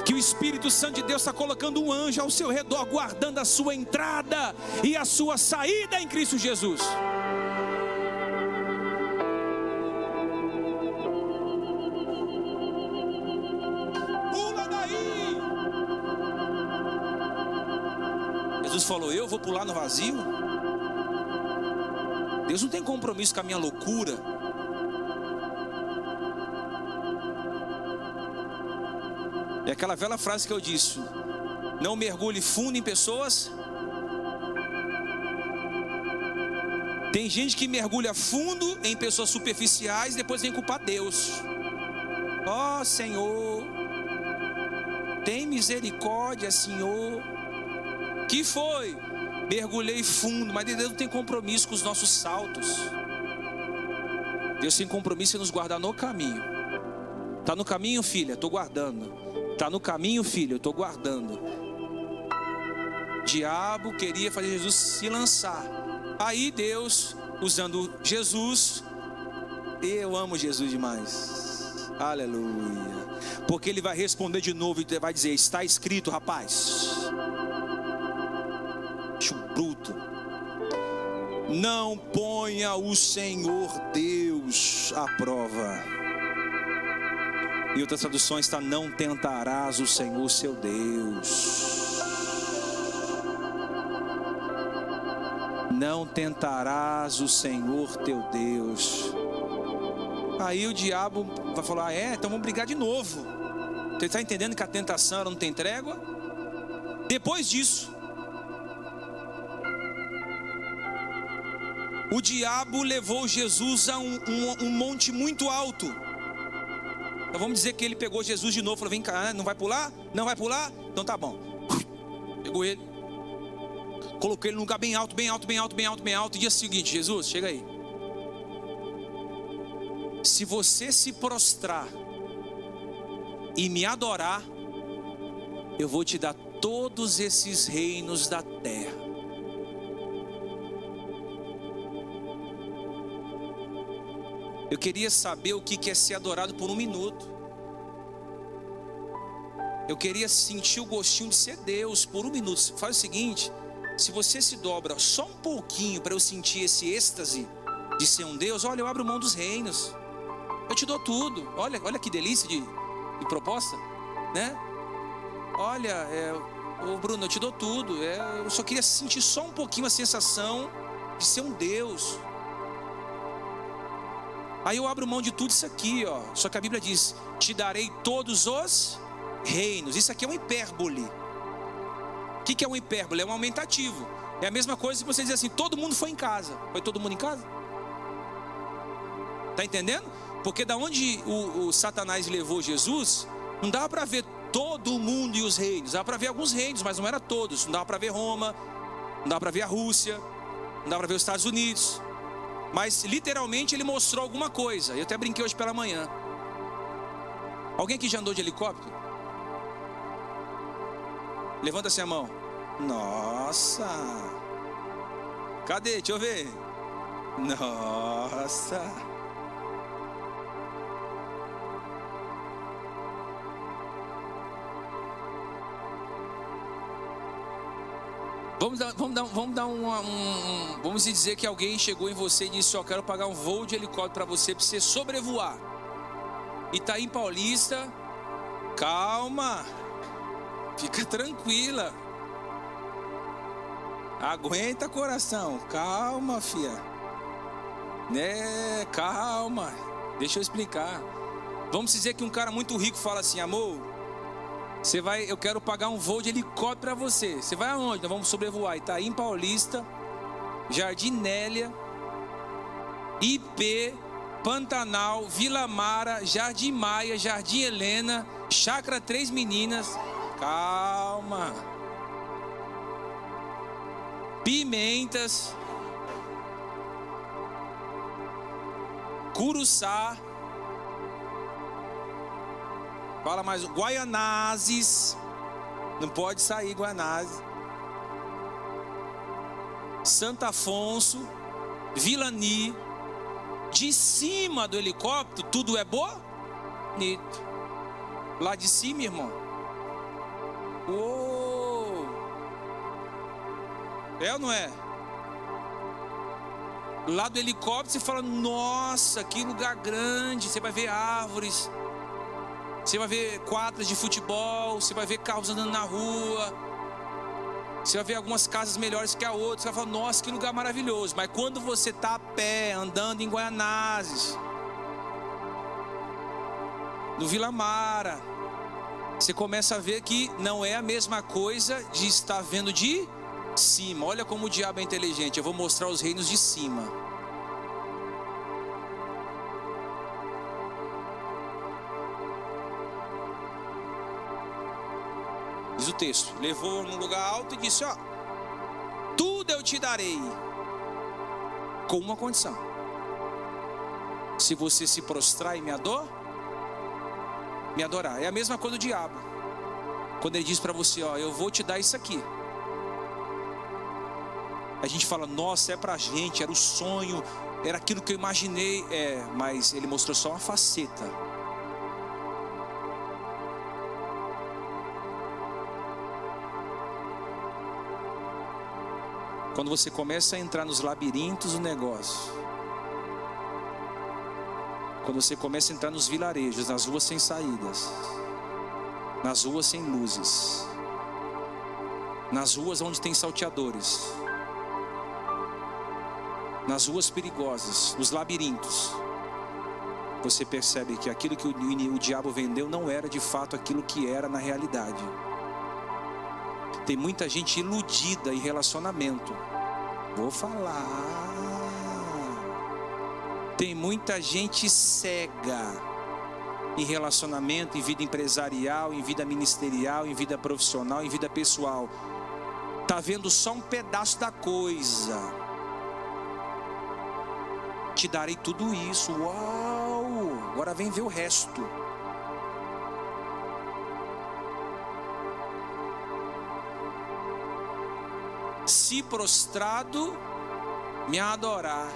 que o Espírito Santo de Deus está colocando um anjo ao seu redor, guardando a sua entrada e a sua saída em Cristo Jesus. Pula daí! Jesus falou: Eu vou pular no vazio. Deus não tem compromisso com a minha loucura. É aquela velha frase que eu disse: não mergulhe fundo em pessoas. Tem gente que mergulha fundo em pessoas superficiais, depois vem culpar Deus. Ó oh, Senhor, tem misericórdia, Senhor. Que foi? mergulhei fundo, mas Deus não tem compromisso com os nossos saltos. Deus tem compromisso em nos guardar no caminho. Tá no caminho, filha? Estou guardando. Tá no caminho, filho? Eu estou guardando. diabo queria fazer Jesus se lançar. Aí Deus, usando Jesus, eu amo Jesus demais. Aleluia. Porque ele vai responder de novo e vai dizer: Está escrito, rapaz bruto. Não ponha o Senhor Deus à prova. E outras traduções está: Não tentarás o Senhor seu Deus. Não tentarás o Senhor teu Deus. Aí o diabo vai falar: É, então vamos brigar de novo. Você está entendendo que a tentação não tem trégua? Depois disso, o diabo levou Jesus a um, um, um monte muito alto. Então vamos dizer que ele pegou Jesus de novo, falou: Vem cá, não vai pular? Não vai pular? Então tá bom. Pegou ele, colocou ele num lugar bem alto, bem alto, bem alto, bem alto, bem alto. E dia seguinte: Jesus, chega aí. Se você se prostrar e me adorar, eu vou te dar todos esses reinos da terra. Eu queria saber o que é ser adorado por um minuto. Eu queria sentir o gostinho de ser Deus por um minuto. Faz o seguinte: se você se dobra só um pouquinho para eu sentir esse êxtase de ser um Deus, olha, eu abro mão dos reinos. Eu te dou tudo. Olha, olha que delícia de, de proposta, né? Olha, é, ô Bruno, eu te dou tudo. É, eu só queria sentir só um pouquinho a sensação de ser um Deus. Aí eu abro mão de tudo isso aqui, ó. Só que a Bíblia diz: Te darei todos os reinos. Isso aqui é um hipérbole. O que, é um hipérbole? É um aumentativo. É a mesma coisa se você dizer assim: todo mundo foi em casa. Foi todo mundo em casa? Tá entendendo? Porque da onde o, o Satanás levou Jesus, não dava para ver todo mundo e os reinos. Dava para ver alguns reinos, mas não era todos. Não dava para ver Roma, não dava para ver a Rússia, não dava para ver os Estados Unidos. Mas literalmente ele mostrou alguma coisa. Eu até brinquei hoje pela manhã. Alguém que já andou de helicóptero? Levanta-se a mão. Nossa! Cadê? Deixa eu ver. Nossa! Vamos dar, vamos dar, vamos dar um, um, Vamos dizer que alguém chegou em você e disse: Ó, quero pagar um voo de helicóptero para você, para você sobrevoar. Itaim Paulista, Calma. Fica tranquila. Aguenta, coração. Calma, filha. Né? Calma. Deixa eu explicar. Vamos dizer que um cara muito rico fala assim: "Amor, você vai, eu quero pagar um voo de helicóptero para você. Você vai aonde? Nós vamos sobrevoar Itaim Paulista, Jardim Nélia, IP, Pantanal, Vila Mara, Jardim Maia, Jardim Helena, Chácara Três Meninas. Calma. Pimentas. Curuçá. Fala mais. Guaianazes. Não pode sair Guaianazes. Santo Afonso. Vilani. De cima do helicóptero, tudo é bonito. Lá de cima, irmão. Uou. É ou não é? Lá do helicóptero você fala: Nossa, que lugar grande. Você vai ver árvores. Você vai ver quadras de futebol. Você vai ver carros andando na rua. Você vai ver algumas casas melhores que a outra. Você vai falar: Nossa, que lugar maravilhoso. Mas quando você está a pé, andando em Guaianazes, no Vila Mara, você começa a ver que não é a mesma coisa de estar vendo de cima. Olha como o diabo é inteligente. Eu vou mostrar os reinos de cima. Diz o texto: levou num lugar alto e disse: Ó, tudo eu te darei, com uma condição: se você se prostrar e me adorar, me adorar. É a mesma coisa do diabo. Quando ele diz para você, ó, eu vou te dar isso aqui. A gente fala, nossa, é pra gente, era o sonho, era aquilo que eu imaginei. É, mas ele mostrou só uma faceta. Quando você começa a entrar nos labirintos do negócio, quando você começa a entrar nos vilarejos, nas ruas sem saídas, nas ruas sem luzes, nas ruas onde tem salteadores, nas ruas perigosas, nos labirintos, você percebe que aquilo que o, o diabo vendeu não era de fato aquilo que era na realidade. Tem muita gente iludida em relacionamento. Vou falar. Tem muita gente cega em relacionamento, em vida empresarial, em vida ministerial, em vida profissional, em vida pessoal. Tá vendo só um pedaço da coisa. Te darei tudo isso. Uau! Agora vem ver o resto. Se prostrado, me adorar.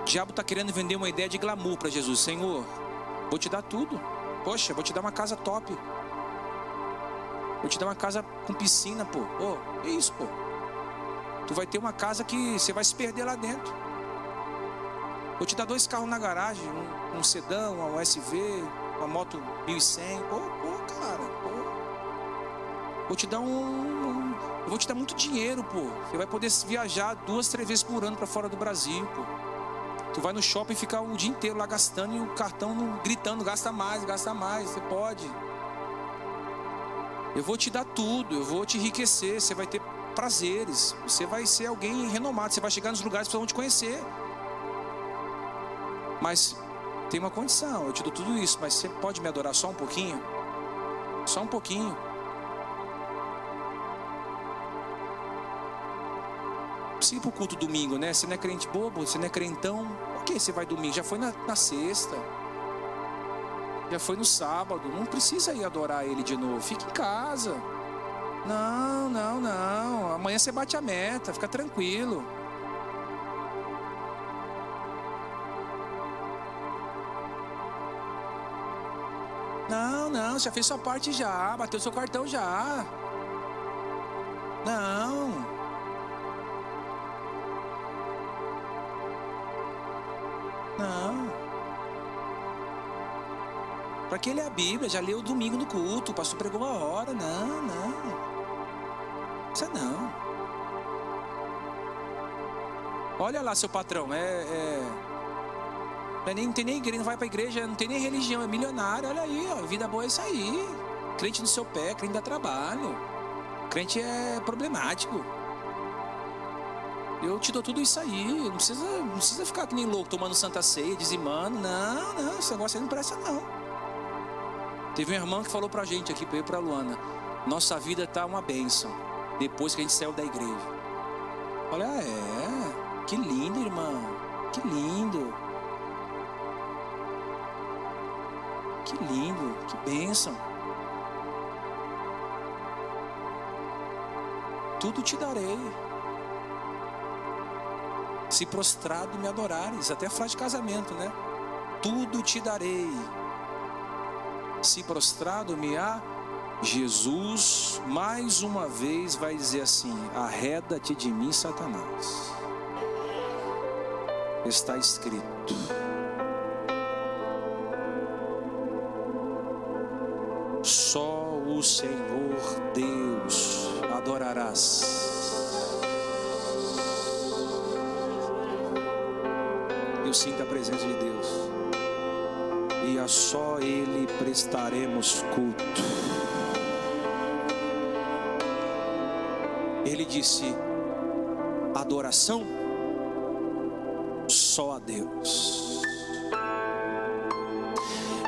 O diabo está querendo vender uma ideia de glamour para Jesus. Senhor, vou te dar tudo. Poxa, vou te dar uma casa top. Vou te dar uma casa com piscina, pô. Pô, é isso, pô. Tu vai ter uma casa que você vai se perder lá dentro. Vou te dar dois carros na garagem, um, um sedã, uma USV, uma moto 1100. Pô, pô, cara, pô. Vou te dar um, um eu vou te dar muito dinheiro, pô. Você vai poder viajar duas, três vezes por ano para fora do Brasil, pô. Tu vai no shopping e fica o dia inteiro lá gastando e o cartão gritando, gasta mais, gasta mais, você pode. Eu vou te dar tudo, eu vou te enriquecer, você vai ter prazeres, você vai ser alguém renomado, você vai chegar nos lugares que vão te conhecer. Mas tem uma condição, eu te dou tudo isso, mas você pode me adorar só um pouquinho? Só um pouquinho. precisa ir para o culto domingo, né? Você não é crente bobo, você não é crentão. Por que você vai domingo? Já foi na, na sexta. Já foi no sábado. Não precisa ir adorar ele de novo. Fica em casa. Não, não, não. Amanhã você bate a meta. Fica tranquilo. Não, não. Já fez sua parte já. Bateu seu cartão já. Não. Não. Para que ler a Bíblia? Já leu domingo no culto, o pastor pregou uma hora. Não, não. Isso não. Olha lá seu patrão, é, é, é nem, não tem nem igreja, não vai para igreja, não tem nem religião, é milionário. Olha aí, ó, vida boa é isso aí. Crente no seu pé, crente dá trabalho. Crente é problemático. Eu te dou tudo isso aí. Não precisa, não precisa ficar que nem louco tomando santa ceia, dizimando. Não, não, esse negócio aí não presta não. Teve um irmão que falou pra gente aqui, para eu e pra Luana: Nossa vida tá uma bênção. Depois que a gente saiu da igreja. Olha, é. Que lindo, irmão. Que lindo. Que lindo. Que bênção. Tudo te darei. Se prostrado me adorares. Até frase de casamento, né? Tudo te darei se prostrado-me a Jesus, mais uma vez vai dizer assim: arreda-te de mim, Satanás. Está escrito. Senhor Deus adorarás. Eu sinto a presença de Deus e a só Ele prestaremos culto. Ele disse: adoração só a Deus.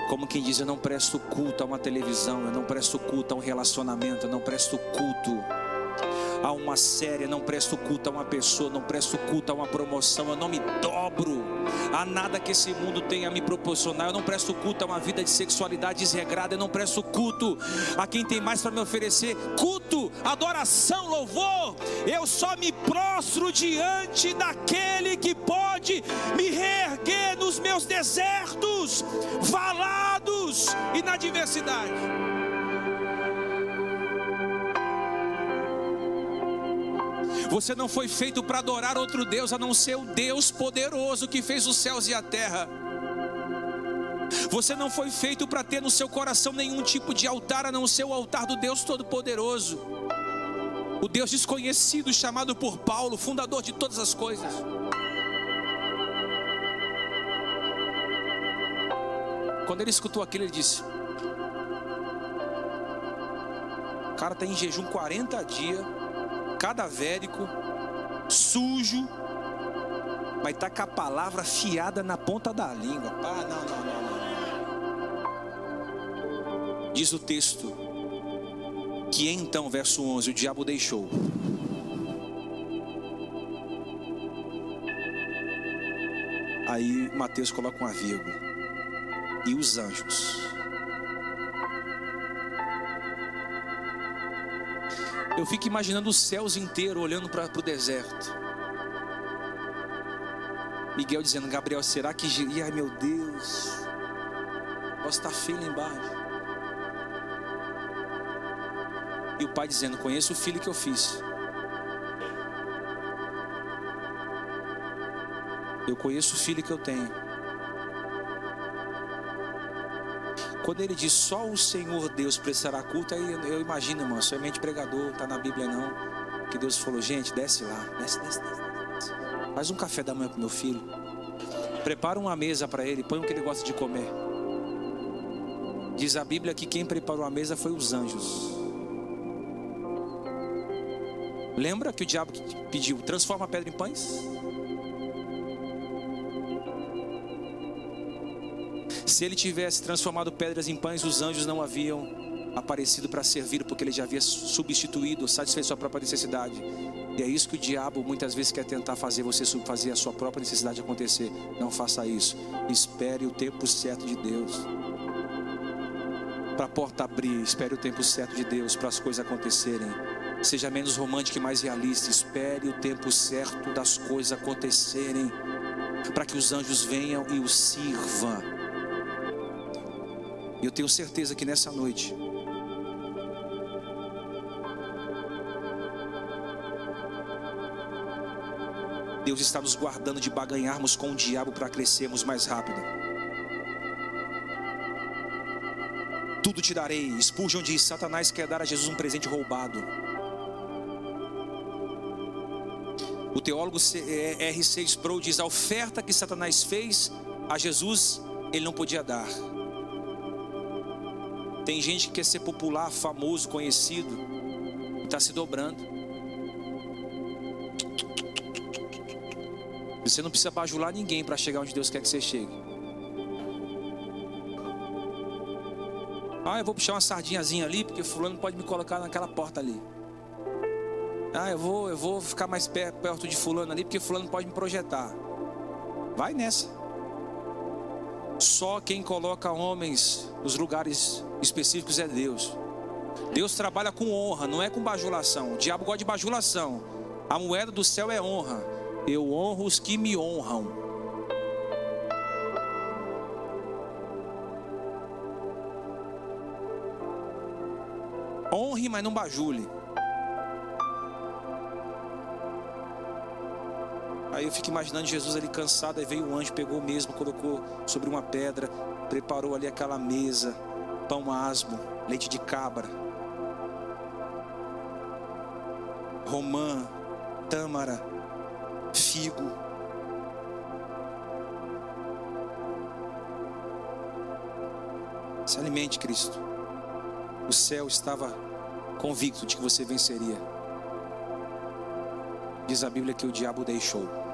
Como quem diz, eu não presto culto a uma televisão, eu não presto culto a um relacionamento, eu não presto culto a uma série, não presto culto a uma pessoa, não presto culto a uma promoção, eu não me dobro a nada que esse mundo tenha a me proporcionar, eu não presto culto a uma vida de sexualidade desregrada, eu não presto culto a quem tem mais para me oferecer, culto, adoração, louvor, eu só me prostro diante daquele que pode me reerguer nos meus desertos, valados e na diversidade. Você não foi feito para adorar outro Deus a não ser o Deus poderoso que fez os céus e a terra. Você não foi feito para ter no seu coração nenhum tipo de altar a não ser o altar do Deus Todo-Poderoso. O Deus desconhecido, chamado por Paulo, fundador de todas as coisas. Quando ele escutou aquilo, ele disse: O cara está em jejum 40 dias cadavérico, sujo, mas está com a palavra fiada na ponta da língua. Ah, não, não, não, não. Diz o texto que então, verso 11, o diabo deixou. Aí Mateus coloca uma vírgula. E os anjos Eu fico imaginando os céus inteiros olhando para o deserto. Miguel dizendo, Gabriel, será que. E ai meu Deus, posso estar feio lá embaixo. E o pai dizendo, conheço o filho que eu fiz. Eu conheço o filho que eu tenho. Quando ele diz só o Senhor Deus prestará culto, aí eu imagino, irmão, somente pregador, está na Bíblia não. Que Deus falou, gente, desce lá, desce, desce, desce. Faz um café da manhã para meu filho. Prepara uma mesa para ele, põe o que ele gosta de comer. Diz a Bíblia que quem preparou a mesa foi os anjos. Lembra que o diabo pediu: transforma a pedra em pães? Se ele tivesse transformado pedras em pães, os anjos não haviam aparecido para servir, porque ele já havia substituído, satisfeito sua própria necessidade. E é isso que o diabo muitas vezes quer tentar fazer você fazer a sua própria necessidade acontecer. Não faça isso. Espere o tempo certo de Deus. Para a porta abrir, espere o tempo certo de Deus para as coisas acontecerem. Seja menos romântico e mais realista. Espere o tempo certo das coisas acontecerem. Para que os anjos venham e o sirvam eu tenho certeza que nessa noite Deus está nos guardando de baganharmos com o diabo para crescermos mais rápido. Tudo te darei. Expurge onde Satanás quer dar a Jesus um presente roubado. O teólogo é, R. Sproul diz: a oferta que Satanás fez a Jesus, ele não podia dar. Tem gente que quer ser popular, famoso, conhecido, e está se dobrando. Você não precisa bajular ninguém para chegar onde Deus quer que você chegue. Ah, eu vou puxar uma sardinhazinha ali, porque fulano pode me colocar naquela porta ali. Ah, eu vou, eu vou ficar mais perto de fulano ali, porque fulano pode me projetar. Vai nessa. Só quem coloca homens nos lugares específicos é Deus. Deus trabalha com honra, não é com bajulação. O diabo gosta de bajulação. A moeda do céu é honra. Eu honro os que me honram. Honre, mas não bajule. Aí eu fico imaginando Jesus ali cansado, aí veio um anjo, pegou mesmo, colocou sobre uma pedra, preparou ali aquela mesa, pão asmo, leite de cabra, romã, tâmara, figo. Se alimente, Cristo. O céu estava convicto de que você venceria. Diz a Bíblia que o diabo deixou.